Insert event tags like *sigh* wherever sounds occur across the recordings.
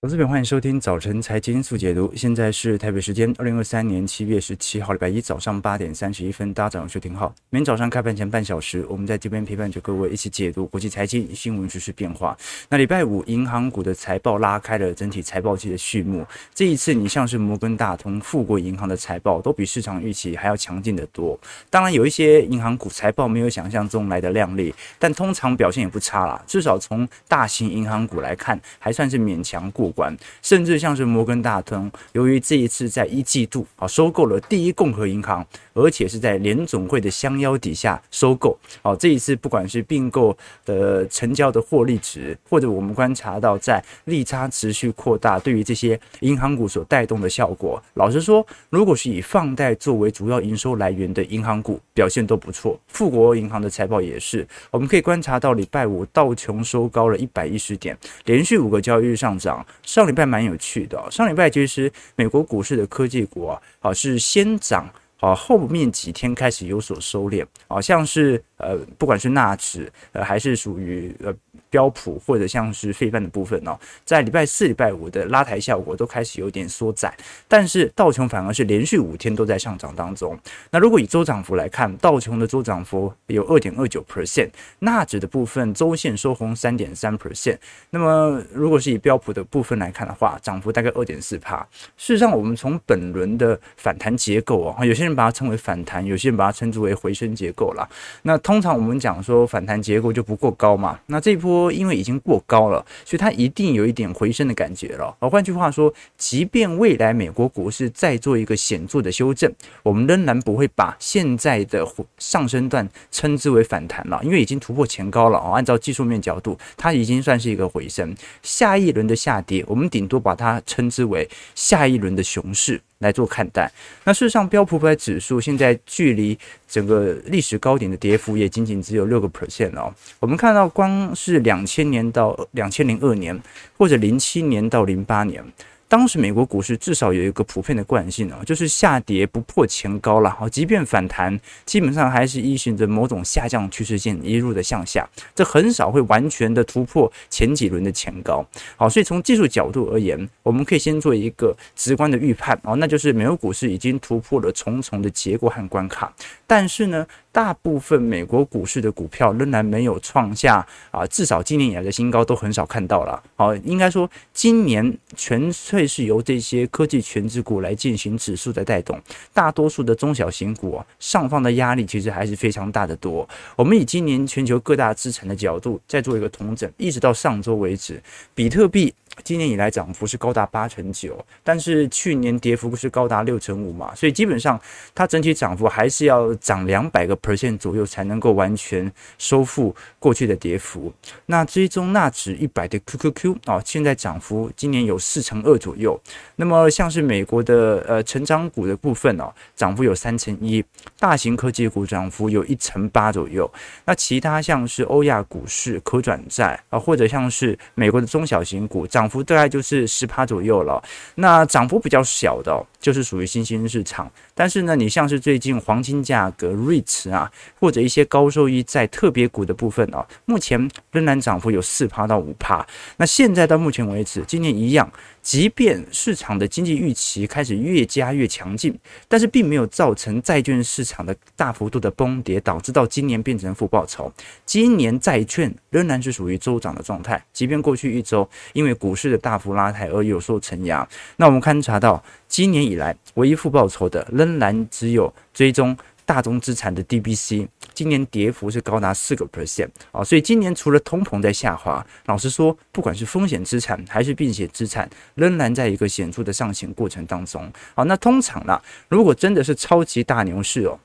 投资朋友，欢迎收听早晨财经速解读。现在是台北时间二零二三年七月十七号，礼拜一早上八点三十一分。大家早上收听好。每天早上开盘前半小时，我们在这边陪伴着各位一起解读国际财经新闻、时事变化。那礼拜五，银行股的财报拉开了整体财报季的序幕。这一次，你像是摩根大通、富国银行的财报都比市场预期还要强劲得多。当然，有一些银行股财报没有想象中来的亮丽，但通常表现也不差啦。至少从大型银行股来看，还算是勉强过。关甚至像是摩根大通，由于这一次在一季度啊收购了第一共和银行，而且是在联总会的相邀底下收购，哦，这一次不管是并购的成交的获利值，或者我们观察到在利差持续扩大，对于这些银行股所带动的效果，老实说，如果是以放贷作为主要营收来源的银行股，表现都不错。富国银行的财报也是，我们可以观察到礼拜五道琼收高了一百一十点，连续五个交易日上涨。上礼拜蛮有趣的，上礼拜其实美国股市的科技股啊，好是先涨，好后面几天开始有所收敛，好像是呃不管是纳指呃还是属于呃。标普或者像是费半的部分哦，在礼拜四、礼拜五的拉抬效果都开始有点缩窄，但是道琼反而是连续五天都在上涨当中。那如果以周涨幅来看，道琼的周涨幅有二点二九 percent，纳指的部分周线收红三点三 percent。那么如果是以标普的部分来看的话，涨幅大概二点四帕。事实上，我们从本轮的反弹结构哦，有些人把它称为反弹，有些人把它称之为回升结构啦。那通常我们讲说反弹结构就不过高嘛，那这一波。因为已经过高了，所以它一定有一点回升的感觉了。而换句话说，即便未来美国股市再做一个显著的修正，我们仍然不会把现在的上升段称之为反弹了，因为已经突破前高了。按照技术面角度，它已经算是一个回升。下一轮的下跌，我们顶多把它称之为下一轮的熊市。来做看待。那事实上，标普五百指数现在距离整个历史高点的跌幅也仅仅只有六个 percent 哦。我们看到，光是两千年到两千零二年，或者零七年到零八年。当时美国股市至少有一个普遍的惯性啊，就是下跌不破前高了，好，即便反弹，基本上还是依循着某种下降趋势线一路的向下，这很少会完全的突破前几轮的前高。好，所以从技术角度而言，我们可以先做一个直观的预判啊，那就是美国股市已经突破了重重的结构和关卡，但是呢，大部分美国股市的股票仍然没有创下啊，至少今年以来的新高都很少看到了。好，应该说今年纯粹是由这些科技权值股来进行指数的带动，大多数的中小型股啊，上方的压力其实还是非常大的多。我们以今年全球各大资产的角度再做一个统整，一直到上周为止，比特币。今年以来涨幅是高达八成九，但是去年跌幅不是高达六成五嘛，所以基本上它整体涨幅还是要涨两百个 percent 左右才能够完全收复过去的跌幅。那追踪纳指一百的 QQQ 啊，现在涨幅今年有四成二左右。那么像是美国的呃成长股的部分哦，涨幅有三成一，大型科技股涨幅有一成八左右。那其他像是欧亚股市、可转债啊，或者像是美国的中小型股涨。幅大概就是十趴左右了，那涨幅比较小的，就是属于新兴市场。但是呢，你像是最近黄金价格、REITs 啊，或者一些高收益债特别股的部分啊，目前仍然涨幅有四趴到五趴。那现在到目前为止，今年一样。即便市场的经济预期开始越加越强劲，但是并没有造成债券市场的大幅度的崩跌，导致到今年变成负报酬。今年债券仍然是属于周涨的状态，即便过去一周因为股市的大幅拉抬而有所承压。那我们观察到，今年以来唯一负报酬的仍然只有追踪大宗资产的 DBC。今年跌幅是高达四个 percent 啊，所以今年除了通膨在下滑，老实说，不管是风险资产还是避险资产，仍然在一个显著的上行过程当中。好，那通常呢，如果真的是超级大牛市哦，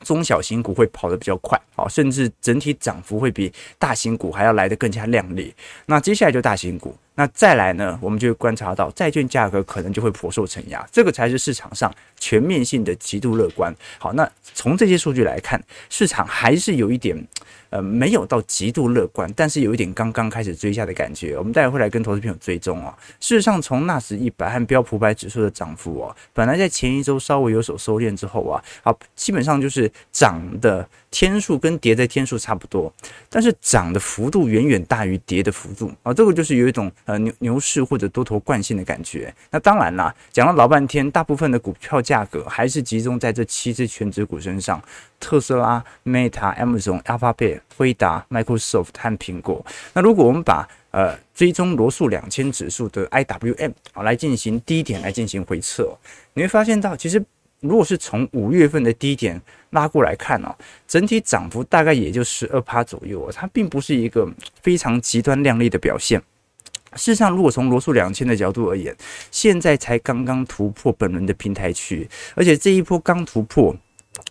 中小型股会跑得比较快，啊，甚至整体涨幅会比大型股还要来得更加亮丽。那接下来就大型股。那再来呢，我们就会观察到债券价格可能就会颇受承压，这个才是市场上全面性的极度乐观。好，那从这些数据来看，市场还是有一点，呃，没有到极度乐观，但是有一点刚刚开始追下的感觉。我们待会会来跟投资朋友追踪啊。事实上，从纳斯一百和标普百指数的涨幅啊，本来在前一周稍微有所收敛之后啊，啊，基本上就是涨的天数跟跌的天数差不多，但是涨的幅度远远大于跌的幅度啊，这个就是有一种。呃牛牛市或者多头惯性的感觉。那当然啦，讲了老半天，大部分的股票价格还是集中在这七只权值股身上：特斯拉、Meta、Amazon、Alphabet、辉达、Microsoft 和苹果。那如果我们把呃追踪罗素两千指数的 IWM 啊来进行低点来进行回测，你会发现到其实。如果是从五月份的低点拉过来看哦，整体涨幅大概也就十二趴左右，它并不是一个非常极端亮丽的表现。事实上，如果从罗素两千的角度而言，现在才刚刚突破本轮的平台区，而且这一波刚突破。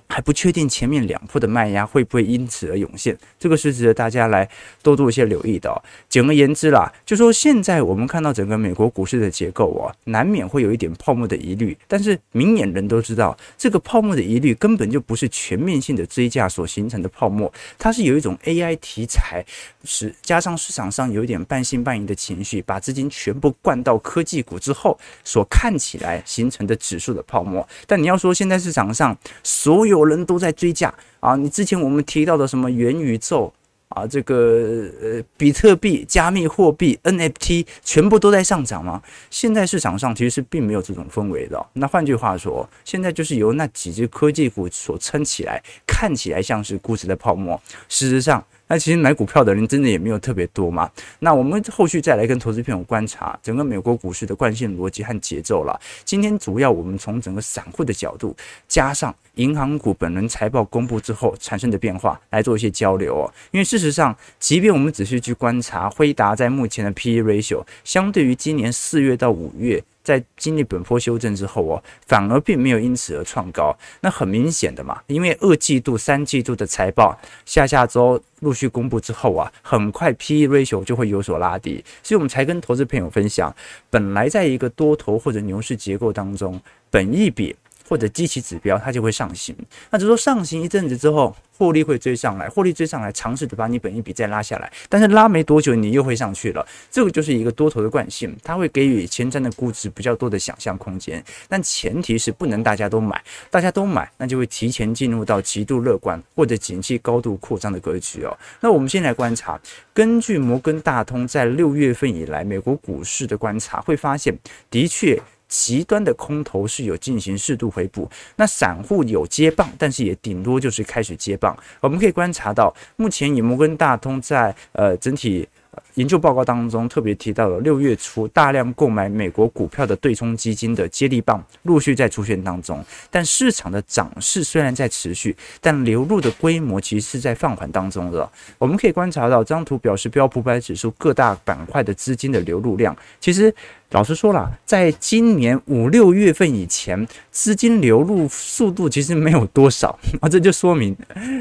还不确定前面两波的卖压会不会因此而涌现，这个是值得大家来多做一些留意的哦。简而言之啦，就说现在我们看到整个美国股市的结构啊，难免会有一点泡沫的疑虑。但是明眼人都知道，这个泡沫的疑虑根本就不是全面性的追价所形成的泡沫，它是有一种 AI 题材，是加上市场上有一点半信半疑的情绪，把资金全部灌到科技股之后所看起来形成的指数的泡沫。但你要说现在市场上所有人都在追价啊！你之前我们提到的什么元宇宙啊，这个呃比特币、加密货币、NFT 全部都在上涨吗？现在市场上其实是并没有这种氛围的。那换句话说，现在就是由那几只科技股所撑起来，看起来像是估值的泡沫，事实上。那其实买股票的人真的也没有特别多嘛。那我们后续再来跟投资朋友观察整个美国股市的惯性逻辑和节奏了。今天主要我们从整个散户的角度，加上银行股本轮财报公布之后产生的变化来做一些交流哦。因为事实上，即便我们仔细去观察辉达在目前的 PE ratio，相对于今年四月到五月。在经历本波修正之后哦，反而并没有因此而创高。那很明显的嘛，因为二季度、三季度的财报下下周陆续公布之后啊，很快 PE ratio 就会有所拉低，所以我们才跟投资朋友分享，本来在一个多头或者牛市结构当中，本一比或者基期指标它就会上行。那只是说上行一阵子之后。获利会追上来，获利追上来，尝试着把你本一笔再拉下来，但是拉没多久，你又会上去了。这个就是一个多头的惯性，它会给予前瞻的估值比较多的想象空间，但前提是不能大家都买，大家都买，那就会提前进入到极度乐观或者景气高度扩张的格局哦。那我们先来观察，根据摩根大通在六月份以来美国股市的观察，会发现的确。极端的空头是有进行适度回补，那散户有接棒，但是也顶多就是开始接棒。我们可以观察到，目前以摩根大通在呃整体。研究报告当中特别提到了六月初大量购买美国股票的对冲基金的接力棒陆续在出现当中，但市场的涨势虽然在持续，但流入的规模其实是在放缓当中的。我们可以观察到，这张图表示标普百指数各大板块的资金的流入量。其实老实说了，在今年五六月份以前，资金流入速度其实没有多少 *laughs* 啊，这就说明，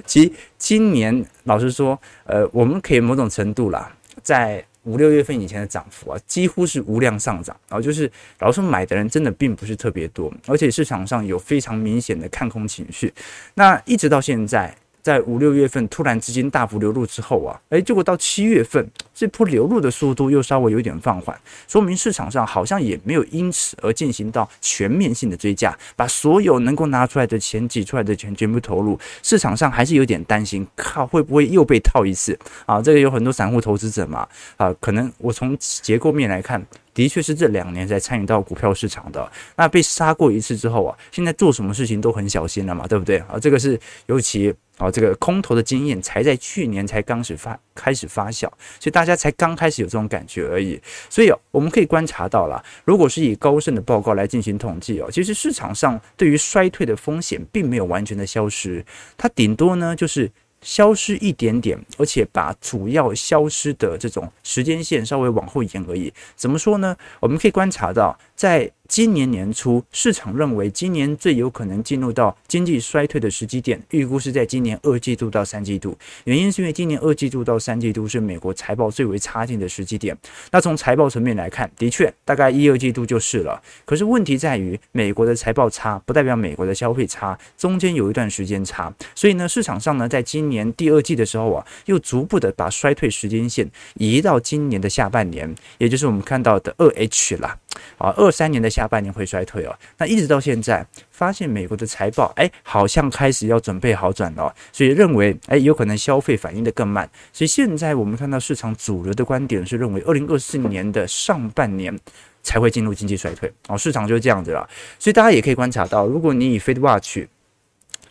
其今年老实说，呃，我们可以某种程度啦。在五六月份以前的涨幅啊，几乎是无量上涨，然后就是老实说买的人真的并不是特别多，而且市场上有非常明显的看空情绪，那一直到现在。在五六月份突然资金大幅流入之后啊，诶，结果到七月份这波流入的速度又稍微有点放缓，说明市场上好像也没有因此而进行到全面性的追加，把所有能够拿出来的钱挤出来的钱全部投入，市场上还是有点担心，靠会不会又被套一次啊？这个有很多散户投资者嘛，啊，可能我从结构面来看。的确是这两年才参与到股票市场的，那被杀过一次之后啊，现在做什么事情都很小心了嘛，对不对啊？这个是尤其啊，这个空头的经验才在去年才刚始发开始发酵，所以大家才刚开始有这种感觉而已。所以我们可以观察到了，如果是以高盛的报告来进行统计哦，其实市场上对于衰退的风险并没有完全的消失，它顶多呢就是。消失一点点，而且把主要消失的这种时间线稍微往后延而已。怎么说呢？我们可以观察到，在今年年初，市场认为今年最有可能进入到经济衰退的时机点，预估是在今年二季度到三季度。原因是因为今年二季度到三季度是美国财报最为差劲的时机点。那从财报层面来看，的确大概一二季度就是了。可是问题在于，美国的财报差不代表美国的消费差，中间有一段时间差。所以呢，市场上呢，在今年第二季的时候啊，又逐步的把衰退时间线移到今年的下半年，也就是我们看到的二 H 啦。啊，二三年的下半年会衰退哦。那一直到现在，发现美国的财报哎，好像开始要准备好转了，所以认为哎，有可能消费反应的更慢。所以现在我们看到市场主流的观点是认为，二零二四年的上半年才会进入经济衰退哦。市场就是这样子了。所以大家也可以观察到，如果你以 FedWatch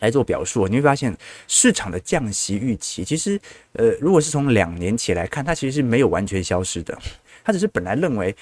来做表述，你会发现市场的降息预期，其实呃，如果是从两年起来看，它其实是没有完全消失的，它只是本来认为。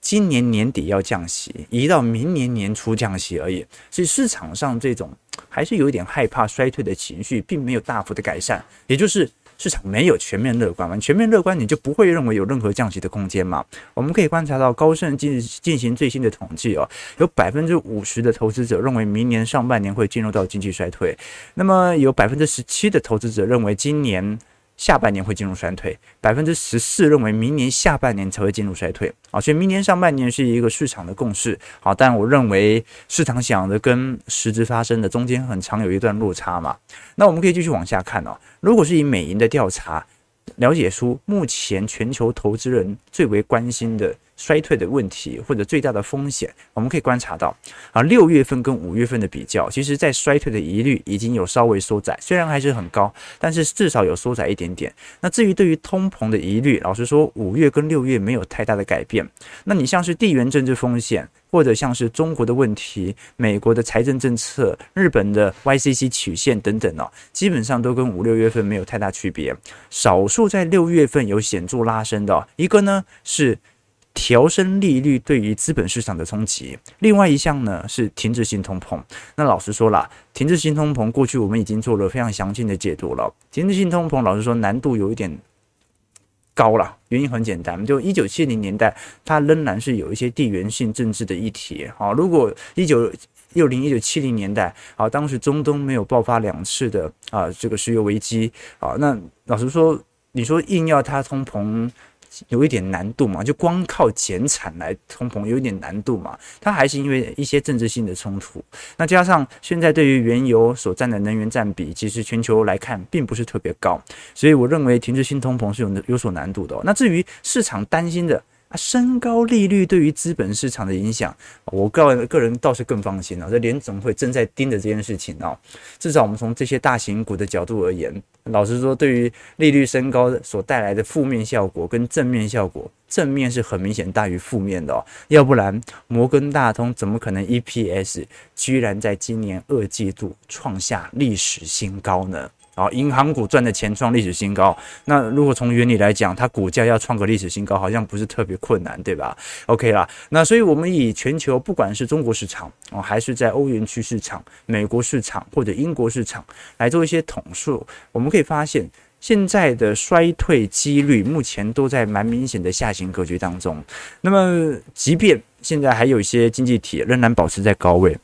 今年年底要降息，移到明年年初降息而已。所以市场上这种还是有一点害怕衰退的情绪，并没有大幅的改善。也就是市场没有全面乐观嘛？全面乐观，你就不会认为有任何降息的空间嘛？我们可以观察到高盛进进行最新的统计哦，有百分之五十的投资者认为明年上半年会进入到经济衰退，那么有百分之十七的投资者认为今年。下半年会进入衰退，百分之十四认为明年下半年才会进入衰退啊，所以明年上半年是一个市场的共识啊，但我认为市场想的跟实质发生的中间很长有一段落差嘛。那我们可以继续往下看哦，如果是以美银的调查了解出目前全球投资人最为关心的。衰退的问题或者最大的风险，我们可以观察到啊，六月份跟五月份的比较，其实在衰退的疑虑已经有稍微缩窄，虽然还是很高，但是至少有缩窄一点点。那至于对于通膨的疑虑，老实说，五月跟六月没有太大的改变。那你像是地缘政治风险，或者像是中国的问题、美国的财政政策、日本的 YCC 曲线等等哦，基本上都跟五六月份没有太大区别。少数在六月份有显著拉升的一个呢是。调升利率对于资本市场的冲击，另外一项呢是停滞性通膨。那老实说啦，停滞性通膨过去我们已经做了非常详尽的解读了。停滞性通膨老实说难度有一点高了，原因很简单，就一九七零年代它仍然是有一些地缘性政治的议题。好，如果一九六零、一九七零年代，啊，当时中东没有爆发两次的啊这个石油危机，啊，那老实说，你说硬要它通膨。有一点难度嘛，就光靠减产来通膨有一点难度嘛，它还是因为一些政治性的冲突。那加上现在对于原油所占的能源占比，其实全球来看并不是特别高，所以我认为停滞性通膨是有有所难度的。那至于市场担心的，啊，升高利率对于资本市场的影响，我个人个人倒是更放心了。这联总会正在盯着这件事情哦。至少我们从这些大型股的角度而言，老实说，对于利率升高所带来的负面效果跟正面效果，正面是很明显大于负面的哦。要不然，摩根大通怎么可能 EPS 居然在今年二季度创下历史新高呢？啊，银行股赚的钱创历史新高，那如果从原理来讲，它股价要创个历史新高，好像不是特别困难，对吧？OK 啦，那所以我们以全球不管是中国市场哦，还是在欧元区市场、美国市场或者英国市场来做一些统数，我们可以发现，现在的衰退几率目前都在蛮明显的下行格局当中。那么，即便现在还有一些经济体仍然保持在高位。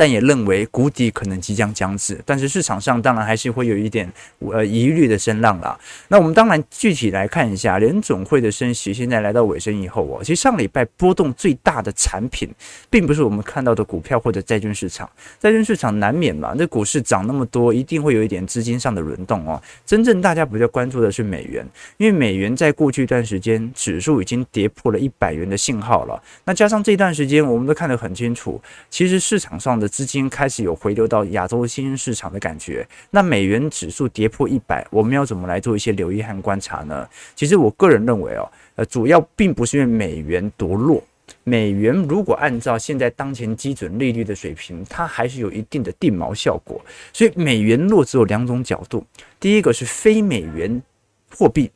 但也认为谷底可能即将将至，但是市场上当然还是会有一点呃疑虑的声浪啦。那我们当然具体来看一下联总会的升息，现在来到尾声以后哦，其实上礼拜波动最大的产品，并不是我们看到的股票或者债券市场，债券市场难免嘛，那股市涨那么多，一定会有一点资金上的轮动哦。真正大家比较关注的是美元，因为美元在过去一段时间指数已经跌破了一百元的信号了。那加上这段时间，我们都看得很清楚，其实市场上的。资金开始有回流到亚洲新兴市场的感觉，那美元指数跌破一百，我们要怎么来做一些留意和观察呢？其实我个人认为哦，呃，主要并不是因为美元多弱，美元如果按照现在当前基准利率的水平，它还是有一定的定锚效果。所以美元弱只有两种角度，第一个是非美元货币。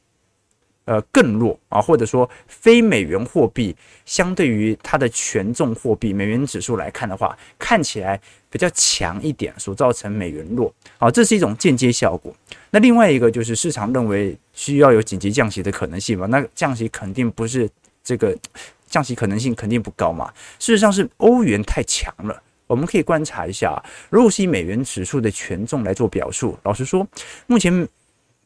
呃，更弱啊，或者说非美元货币相对于它的权重货币美元指数来看的话，看起来比较强一点，所造成美元弱，好，这是一种间接效果。那另外一个就是市场认为需要有紧急降息的可能性嘛？那降息肯定不是这个 *tsk* 降息可能性肯定不高嘛。事实上是欧元太强了，我们可以观察一下，如果是以美元指数的权重来做表述，老实说，目前。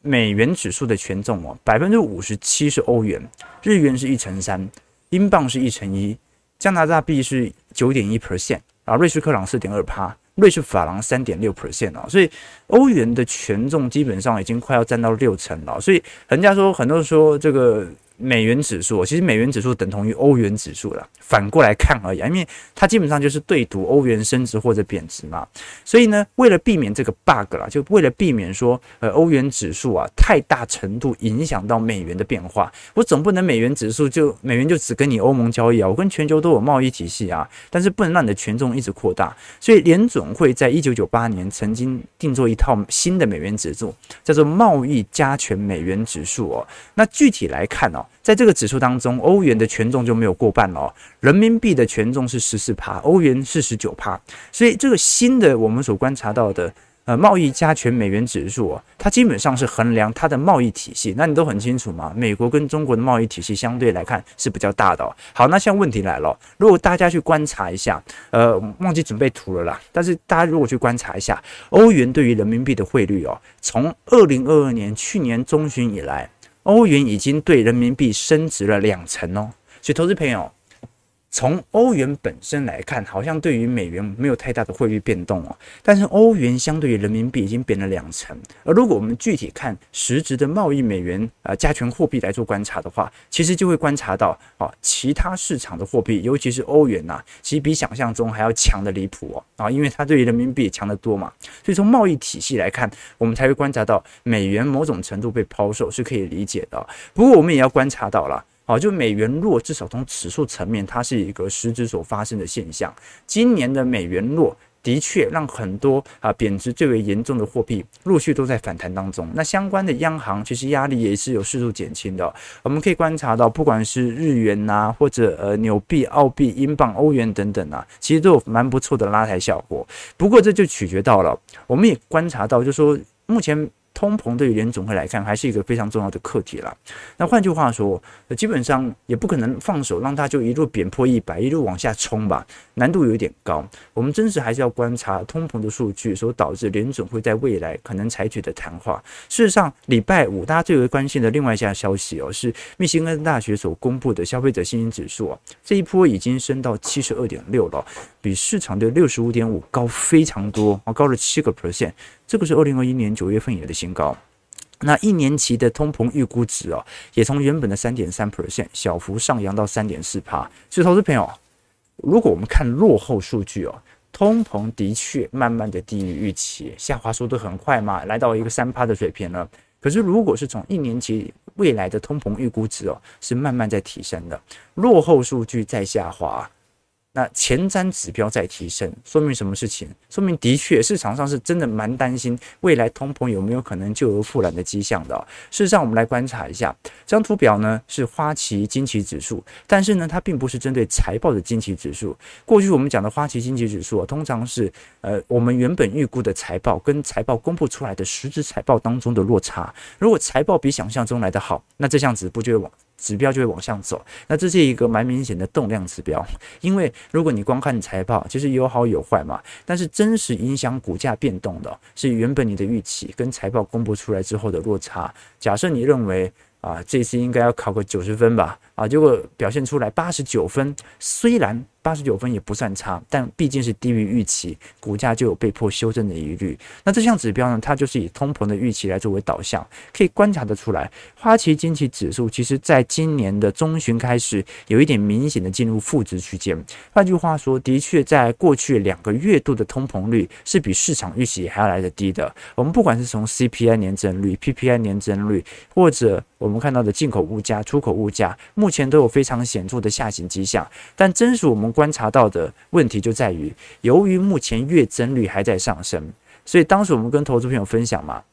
美元指数的权重哦，百分之五十七是欧元，日元是一乘三，英镑是一乘一，加拿大币是九点一 percent 啊，瑞士克朗四点二趴，瑞士法郎三点六 percent 啊，所以欧元的权重基本上已经快要占到六成了，所以人家说很多说这个美元指数，其实美元指数等同于欧元指数了，反过来看而已，因为它基本上就是对赌欧元升值或者贬值嘛。所以呢，为了避免这个 bug 啦，就为了避免说呃欧元指数啊太大程度影响到美元的变化，我总不能美元指数就美元就只跟你欧盟交易啊，我跟全球都有贸易体系啊，但是不能让你的权重一直扩大。所以联总会在一九九八年曾经定做一套新的美元指数，叫做贸易加权美元指数哦。那具体来看哦，在这个指数当中，欧元的权重就没有过半了，人民币的权重是十四趴，欧元是十九趴。所以这个新的我们所观察到的。呃，贸易加权美元指数啊，它基本上是衡量它的贸易体系。那你都很清楚嘛，美国跟中国的贸易体系相对来看是比较大的。好，那现在问题来了，如果大家去观察一下，呃，忘记准备图了啦。但是大家如果去观察一下，欧元对于人民币的汇率哦，从二零二二年去年中旬以来，欧元已经对人民币升值了两成哦。所以，投资朋友。从欧元本身来看，好像对于美元没有太大的汇率变动哦。但是欧元相对于人民币已经贬了两成。而如果我们具体看实质的贸易美元啊加权货币来做观察的话，其实就会观察到啊，其他市场的货币，尤其是欧元呐，其实比想象中还要强的离谱哦啊，因为它对于人民币强得多嘛。所以从贸易体系来看，我们才会观察到美元某种程度被抛售是可以理解的。不过我们也要观察到了。好，就美元弱，至少从指数层面，它是一个实质所发生的现象。今年的美元弱，的确让很多啊贬值最为严重的货币陆续都在反弹当中。那相关的央行其实压力也是有适度减轻的。我们可以观察到，不管是日元呐、啊，或者呃纽币、澳币、英镑、欧元等等啊，其实都有蛮不错的拉抬效果。不过这就取决到了，我们也观察到，就是说目前。通膨对于联总会来看还是一个非常重要的课题了。那换句话说，基本上也不可能放手让它就一路贬破一百，一路往下冲吧，难度有点高。我们真实还是要观察通膨的数据所导致联总会在未来可能采取的谈话。事实上，礼拜五大家最为关心的另外一项消息哦，是密西根大学所公布的消费者信心指数啊，这一波已经升到七十二点六了，比市场的六十五点五高非常多啊，高了七个 percent。这个是二零二一年九月份以来的新高，那一年期的通膨预估值哦，也从原本的三点三 percent 小幅上扬到三点四趴。所以，投资朋友，如果我们看落后数据哦，通膨的确慢慢的低于预期，下滑速度很快嘛，来到一个三趴的水平了。可是，如果是从一年期未来的通膨预估值哦，是慢慢在提升的，落后数据在下滑。那前瞻指标在提升，说明什么事情？说明的确市场上是真的蛮担心未来通膨有没有可能旧而复燃的迹象的。事实上，我们来观察一下这张图表呢，是花旗惊奇指数，但是呢，它并不是针对财报的惊奇指数。过去我们讲的花旗惊奇指数啊，通常是呃我们原本预估的财报跟财报公布出来的实质财报当中的落差。如果财报比想象中来得好，那这项指数就往。指标就会往上走，那这是一个蛮明显的动量指标，因为如果你光看财报，其实有好有坏嘛，但是真实影响股价变动的是原本你的预期跟财报公布出来之后的落差。假设你认为啊，这次应该要考个九十分吧，啊，结果表现出来八十九分，虽然。八十九分也不算差，但毕竟是低于预期，股价就有被迫修正的疑虑。那这项指标呢，它就是以通膨的预期来作为导向，可以观察得出来，花旗经济指数其实在今年的中旬开始有一点明显的进入负值区间。换句话说，的确在过去两个月度的通膨率是比市场预期还要来得低的。我们不管是从 CPI 年增率、PPI 年增率，或者我们看到的进口物价、出口物价，目前都有非常显著的下行迹象。但真属我们。观察到的问题就在于，由于目前月增率还在上升，所以当时我们跟投资朋友分享嘛，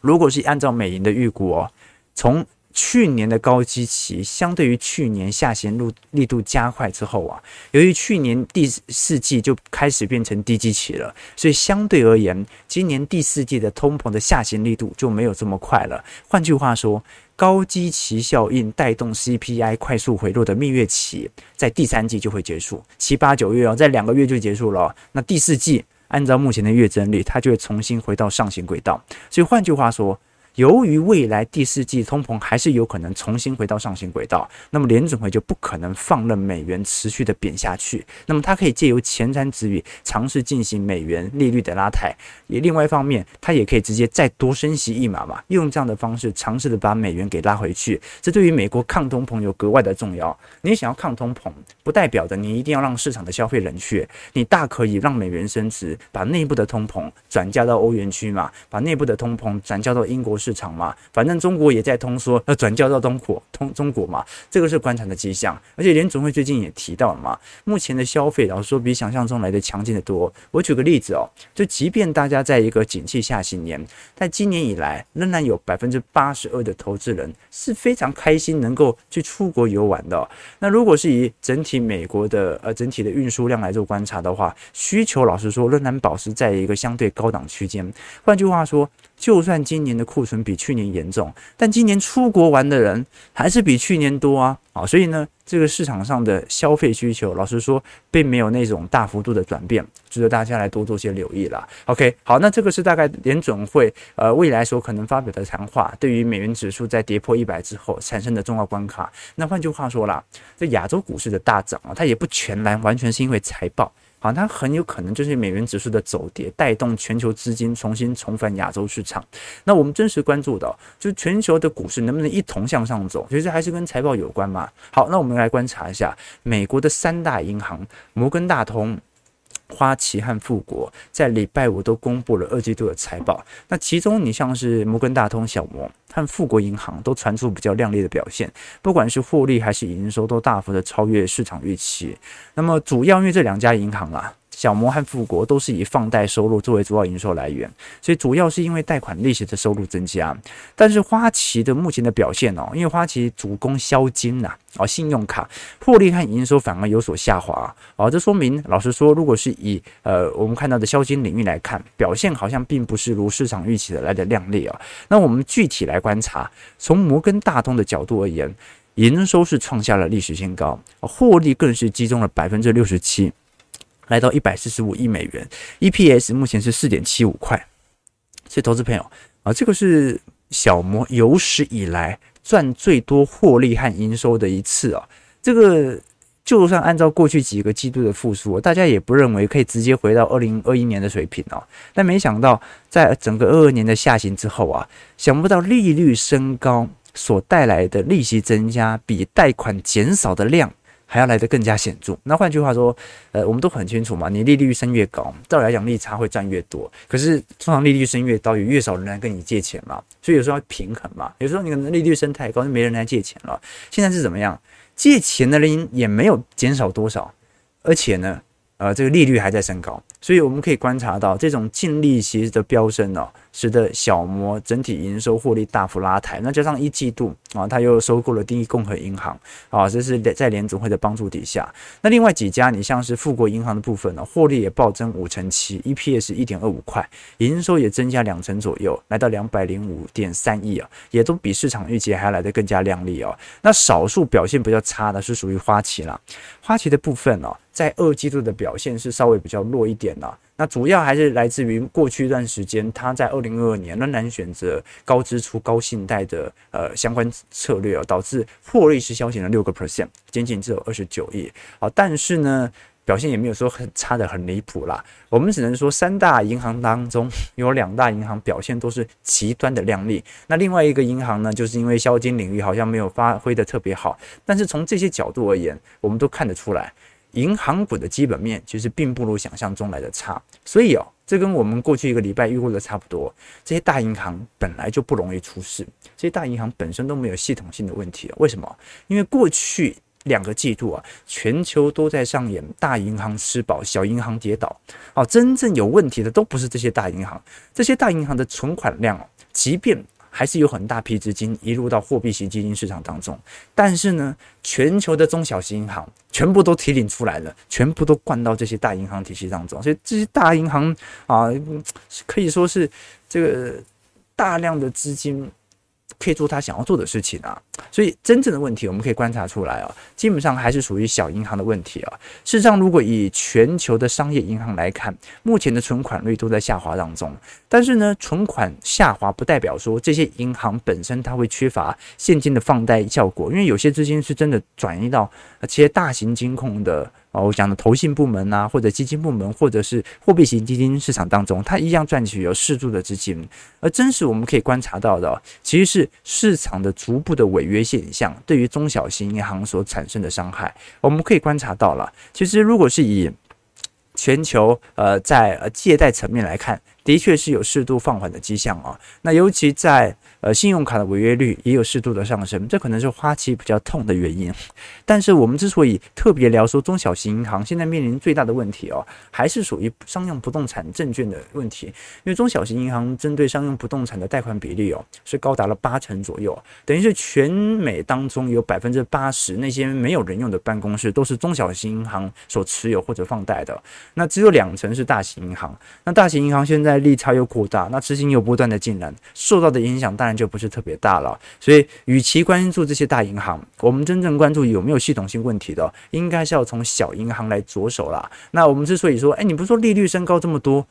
如果是按照美银的预估哦，从去年的高基期，相对于去年下行路力度加快之后啊，由于去年第四季就开始变成低基期了，所以相对而言，今年第四季的通膨的下行力度就没有这么快了。换句话说，高基期效应带动 CPI 快速回落的蜜月期，在第三季就会结束，七八九月哦，在两个月就结束了。那第四季按照目前的月增率，它就会重新回到上行轨道。所以换句话说，由于未来第四季通膨还是有可能重新回到上行轨道，那么联准会就不可能放任美元持续的贬下去。那么它可以借由前瞻指引尝试进行美元利率的拉抬，也另外一方面，它也可以直接再多升息一码嘛，用这样的方式尝试的把美元给拉回去。这对于美国抗通膨有格外的重要。你想要抗通膨，不代表的你一定要让市场的消费冷却，你大可以让美元升值，把内部的通膨转嫁到欧元区嘛，把内部的通膨转嫁到英国市场嘛，反正中国也在通缩，要转嫁到中国通中国嘛，这个是观察的迹象。而且联总会最近也提到了嘛，目前的消费老实说比想象中来的强劲的多。我举个例子哦，就即便大家在一个景气下行年，但今年以来仍然有百分之八十二的投资人是非常开心能够去出国游玩的。那如果是以整体美国的呃整体的运输量来做观察的话，需求老实说仍然保持在一个相对高档区间。换句话说，就算今年的库存比去年严重，但今年出国玩的人还是比去年多啊！啊，所以呢，这个市场上的消费需求，老实说，并没有那种大幅度的转变，值得大家来多做些留意了。OK，好，那这个是大概联准会呃未来所可能发表的谈话，对于美元指数在跌破一百之后产生的重要关卡。那换句话说啦，这亚洲股市的大涨啊，它也不全然完全是因为财报。啊，它很有可能就是美元指数的走跌，带动全球资金重新重返亚洲市场。那我们真实关注的，就是全球的股市能不能一同向上走，其实还是跟财报有关嘛。好，那我们来观察一下美国的三大银行摩根大通。花旗和富国在礼拜五都公布了二季度的财报，那其中你像是摩根大通、小摩和富国银行都传出比较亮丽的表现，不管是获利还是营收都大幅的超越市场预期。那么主要因为这两家银行啊。小摩和富国都是以放贷收入作为主要营收来源，所以主要是因为贷款利息的收入增加。但是花旗的目前的表现哦，因为花旗主攻消金呐，哦，信用卡获利和营收反而有所下滑哦，这说明老实说，如果是以呃我们看到的消金领域来看，表现好像并不是如市场预期的来的亮丽啊。那我们具体来观察，从摩根大通的角度而言，营收是创下了历史新高，获利更是集中了百分之六十七。来到一百四十五亿美元，EPS 目前是四点七五块，所以投资朋友啊，这个是小摩有史以来赚最多获利和营收的一次啊。这个就算按照过去几个季度的复苏，大家也不认为可以直接回到二零二一年的水平哦。但没想到，在整个二二年的下行之后啊，想不到利率升高所带来的利息增加，比贷款减少的量。还要来得更加显著。那换句话说，呃，我们都很清楚嘛，你利率升越高，照理来讲利差会占越多。可是通常利率升越高，有越少人来跟你借钱嘛，所以有时候要平衡嘛。有时候你可能利率升太高，就没人来借钱了。现在是怎么样？借钱的人也没有减少多少，而且呢，呃，这个利率还在升高，所以我们可以观察到这种净利息的飙升呢、哦。使得小摩整体营收获利大幅拉抬，那加上一季度啊，他又收购了第一共和银行啊，这是在联准会的帮助底下。那另外几家，你像是富国银行的部分呢，获利也暴增五成七，EPS 一点二五块，营收也增加两成左右，来到两百零五点三亿啊，也都比市场预期还要来得更加亮丽哦。那少数表现比较差的是属于花旗啦，花旗的部分呢，在二季度的表现是稍微比较弱一点的。那主要还是来自于过去一段时间，它在二零二二年仍然选择高支出、高信贷的呃相关策略哦，导致获利是消减了六个 percent，仅仅只有二十九亿。好，但是呢，表现也没有说很差的很离谱啦。我们只能说，三大银行当中有两大银行表现都是极端的靓丽。那另外一个银行呢，就是因为消金领域好像没有发挥的特别好。但是从这些角度而言，我们都看得出来。银行股的基本面其实并不如想象中来的差，所以哦，这跟我们过去一个礼拜预估的差不多。这些大银行本来就不容易出事，这些大银行本身都没有系统性的问题。为什么？因为过去两个季度啊，全球都在上演大银行吃饱，小银行跌倒。哦，真正有问题的都不是这些大银行，这些大银行的存款量，即便。还是有很大批资金移入到货币型基金市场当中，但是呢，全球的中小型银行全部都提领出来了，全部都灌到这些大银行体系当中，所以这些大银行啊，可以说是这个大量的资金可以做他想要做的事情啊。所以真正的问题，我们可以观察出来啊，基本上还是属于小银行的问题啊。事实上，如果以全球的商业银行来看，目前的存款率都在下滑当中。但是呢，存款下滑不代表说这些银行本身它会缺乏现金的放贷效果，因为有些资金是真的转移到一些大型金控的。哦我讲的投信部门啊，或者基金部门，或者是货币型基金市场当中，它一样赚取有适度的资金。而真实我们可以观察到的，其实是市场的逐步的违约现象对于中小型银行所产生的伤害。我们可以观察到了，其实如果是以全球呃在呃借贷层面来看，的确是有适度放缓的迹象啊。那尤其在呃，信用卡的违约率也有适度的上升，这可能是花期比较痛的原因。*laughs* 但是我们之所以特别聊说中小型银行现在面临最大的问题哦，还是属于商用不动产证券的问题。因为中小型银行针对商用不动产的贷款比例哦，是高达了八成左右，等于是全美当中有百分之八十那些没有人用的办公室都是中小型银行所持有或者放贷的，那只有两成是大型银行。那大型银行现在利差又扩大，那资金又不断的进来，受到的影响当然。就不是特别大了，所以与其关注这些大银行，我们真正关注有没有系统性问题的，应该是要从小银行来着手啦。那我们之所以说，哎，你不是说利率升高这么多，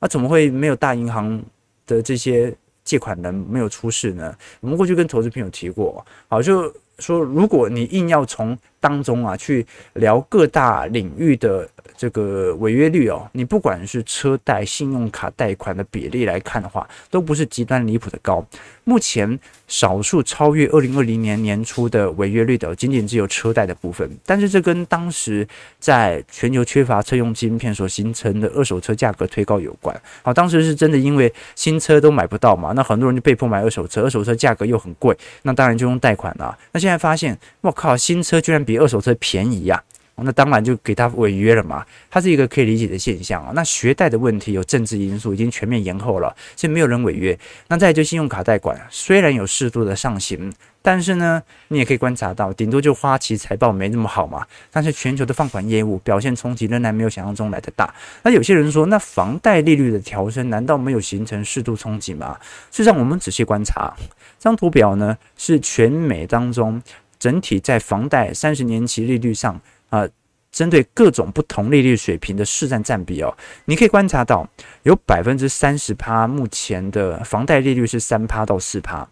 那、怎么会没有大银行的这些借款人没有出事呢？我们过去跟投资朋友提过，好，就说如果你硬要从当中啊去聊各大领域的。这个违约率哦，你不管是车贷、信用卡贷款的比例来看的话，都不是极端离谱的高。目前少数超越二零二零年年初的违约率的，仅仅只有车贷的部分。但是这跟当时在全球缺乏车用晶片所形成的二手车价格推高有关。好，当时是真的因为新车都买不到嘛，那很多人就被迫买二手车，二手车价格又很贵，那当然就用贷款了。那现在发现，我靠，新车居然比二手车便宜呀！那当然就给他违约了嘛，它是一个可以理解的现象啊。那学贷的问题有政治因素，已经全面延后了，所以没有人违约。那再就信用卡贷款，虽然有适度的上行，但是呢，你也可以观察到，顶多就花旗财报没那么好嘛。但是全球的放款业务表现冲击仍然没有想象中来的大。那有些人说，那房贷利率的调升难道没有形成适度冲击吗？事实上，我们仔细观察这张图表呢，是全美当中整体在房贷三十年期利率上。啊，针对各种不同利率水平的市占占比哦，你可以观察到有百分之三十趴，目前的房贷利率是三趴到四趴，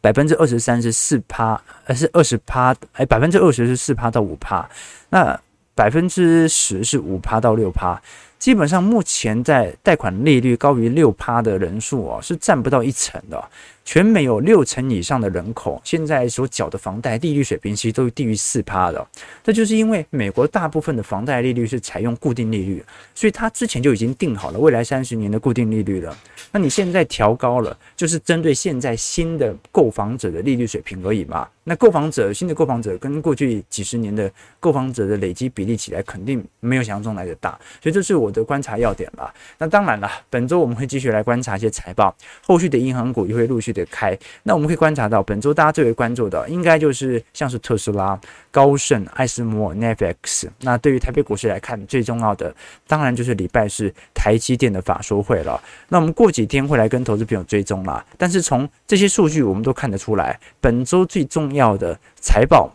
百分之二十三是四趴，而是二十趴，哎，百分之二十是四趴到五趴，那百分之十是五趴到六趴，基本上目前在贷款利率高于六趴的人数哦，是占不到一成的。全美有六成以上的人口，现在所缴的房贷利率水平其实都低于四趴的。这就是因为美国大部分的房贷利率是采用固定利率，所以它之前就已经定好了未来三十年的固定利率了。那你现在调高了，就是针对现在新的购房者的利率水平而已嘛。那购房者新的购房者跟过去几十年的购房者的累积比例起来，肯定没有想象中来的大。所以这是我我的观察要点吧。那当然了，本周我们会继续来观察一些财报，后续的银行股也会陆续的开，那我们可以观察到，本周大家最为关注的，应该就是像是特斯拉、高盛、艾斯摩、Netflix。那对于台北股市来看，最重要的当然就是礼拜四台积电的法说会了。那我们过几天会来跟投资朋友追踪啦。但是从这些数据，我们都看得出来，本周最重要的财报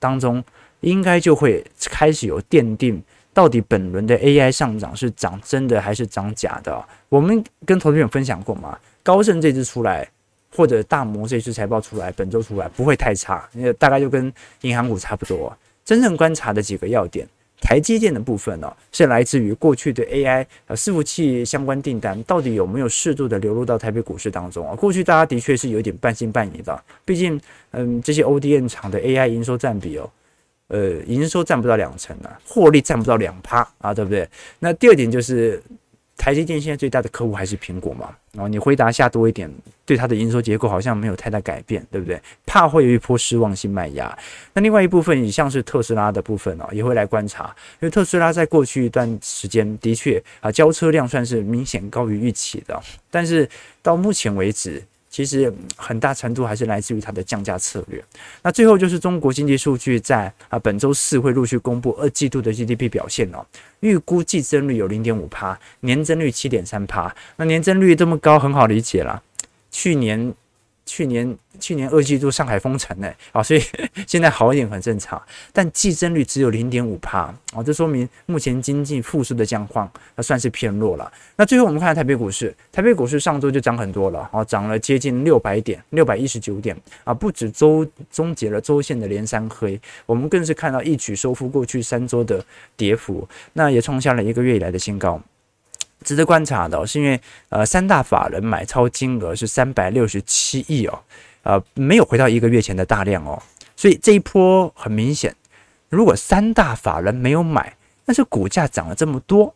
当中，应该就会开始有奠定，到底本轮的 AI 上涨是涨真的还是涨假的。我们跟投资朋友分享过嘛。高盛这支出来，或者大摩这支财报出来，本周出来不会太差，大概就跟银行股差不多。真正观察的几个要点，台积电的部分呢、是来自于过去的 AI 呃伺服器相关订单，到底有没有适度的流入到台北股市当中啊？过去大家的确是有点半信半疑的，毕竟嗯这些 ODM 厂的 AI 营收占比哦，呃营收占不到两成啊，获利占不到两趴啊，对不对？那第二点就是。台积电现在最大的客户还是苹果嘛？然后你回答下多一点，对它的营收结构好像没有太大改变，对不对？怕会有一波失望性卖压。那另外一部分，也像是特斯拉的部分哦，也会来观察，因为特斯拉在过去一段时间的确啊，交车量算是明显高于预期的，但是到目前为止。其实很大程度还是来自于它的降价策略。那最后就是中国经济数据在啊本周四会陆续公布二季度的 GDP 表现哦，预估季增率有零点五趴，年增率七点三趴。那年增率这么高，很好理解啦。去年去年去年二季度上海封城呢，啊，所以 *laughs* 现在好一点很正常。但季增率只有零点五趴，啊，这说明目前经济复苏的状况，那算是偏弱了。那最后我们看台北股市，台北股市上周就涨很多了，啊，涨了接近六百点，六百一十九点，啊，不止周终结了周线的连三黑，我们更是看到一举收复过去三周的跌幅，那也创下了一个月以来的新高。值得观察的是，因为呃三大法人买超金额是三百六十七亿哦，呃没有回到一个月前的大量哦，所以这一波很明显，如果三大法人没有买，但是股价涨了这么多。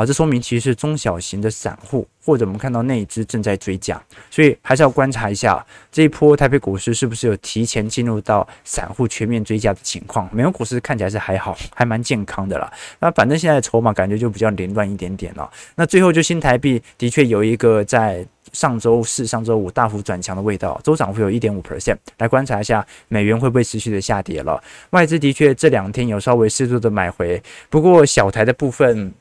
好，这说明其实是中小型的散户，或者我们看到内资正在追加，所以还是要观察一下这一波台北股市是不是有提前进入到散户全面追加的情况。美国股市看起来是还好，还蛮健康的啦。那反正现在筹码感觉就比较凌乱一点点了。那最后就新台币的确有一个在上周四、上周五大幅转强的味道，周涨幅有一点五 percent。来观察一下美元会不会持续的下跌了。外资的确这两天有稍微适度的买回，不过小台的部分。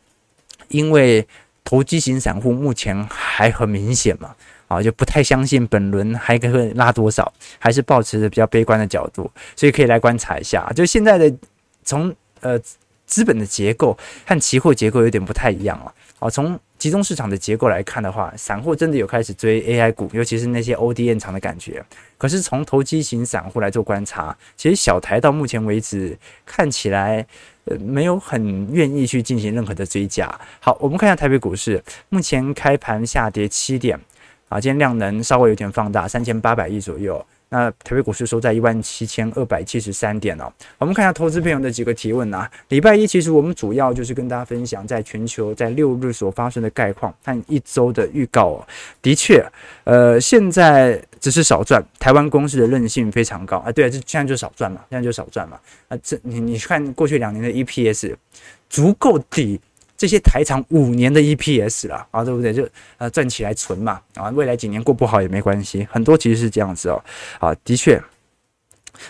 因为投机型散户目前还很明显嘛，啊，就不太相信本轮还可会拉多少，还是保持着比较悲观的角度，所以可以来观察一下。就现在的从呃资本的结构和期货结构有点不太一样了，啊，从集中市场的结构来看的话，散户真的有开始追 AI 股，尤其是那些 ODM 长的感觉。可是从投机型散户来做观察，其实小台到目前为止看起来。呃没有很愿意去进行任何的追加。好，我们看一下台北股市，目前开盘下跌七点，啊，今天量能稍微有点放大，三千八百亿左右。那台北股市收在一万七千二百七十三点哦。我们看一下投资朋友的几个提问啊。礼拜一其实我们主要就是跟大家分享在全球在六日所发生的概况和一周的预告哦。的确，呃，现在只是少赚，台湾公司的韧性非常高啊。对啊，这现在就少赚嘛，现在就少赚嘛。啊，这你你看过去两年的 EPS 足够抵。这些台厂五年的 EPS 了啊，对不对？就呃赚起来存嘛啊，未来几年过不好也没关系，很多其实是这样子哦。啊，的确，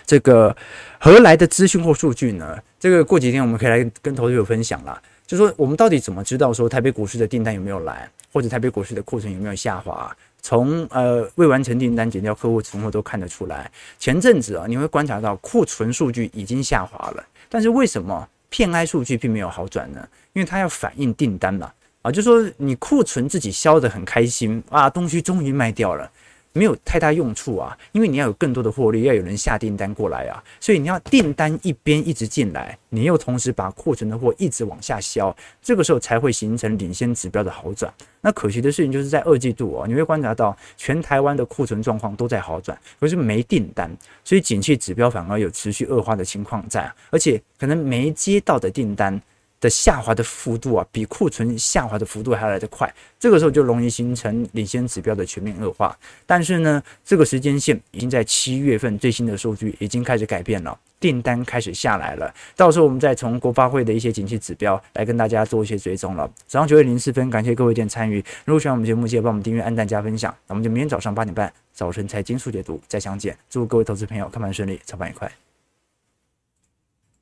这个何来的资讯或数据呢？这个过几天我们可以来跟投资者分享啦。就说我们到底怎么知道说台北股市的订单有没有来，或者台北股市的库存有没有下滑？从呃未完成订单减掉客户存货都看得出来。前阵子啊，你会观察到库存数据已经下滑了，但是为什么骗 i 数据并没有好转呢，因为它要反映订单嘛，啊，就说你库存自己销得很开心啊，东西终于卖掉了。没有太大用处啊，因为你要有更多的获利，要有人下订单过来啊，所以你要订单一边一直进来，你又同时把库存的货一直往下销，这个时候才会形成领先指标的好转。那可惜的事情就是在二季度啊，你会观察到全台湾的库存状况都在好转，可是没订单，所以景气指标反而有持续恶化的情况在，而且可能没接到的订单。的下滑的幅度啊，比库存下滑的幅度还来得快，这个时候就容易形成领先指标的全面恶化。但是呢，这个时间线已经在七月份最新的数据已经开始改变了，订单开始下来了。到时候我们再从国发会的一些景气指标来跟大家做一些追踪了。早上九点零四分，感谢各位点参与。如果喜欢我们节目，记得帮我们订阅、按赞、加分享。那我们就明天早上八点半，早晨财经速解读再相见。祝各位投资朋友看盘顺利，操盘愉快。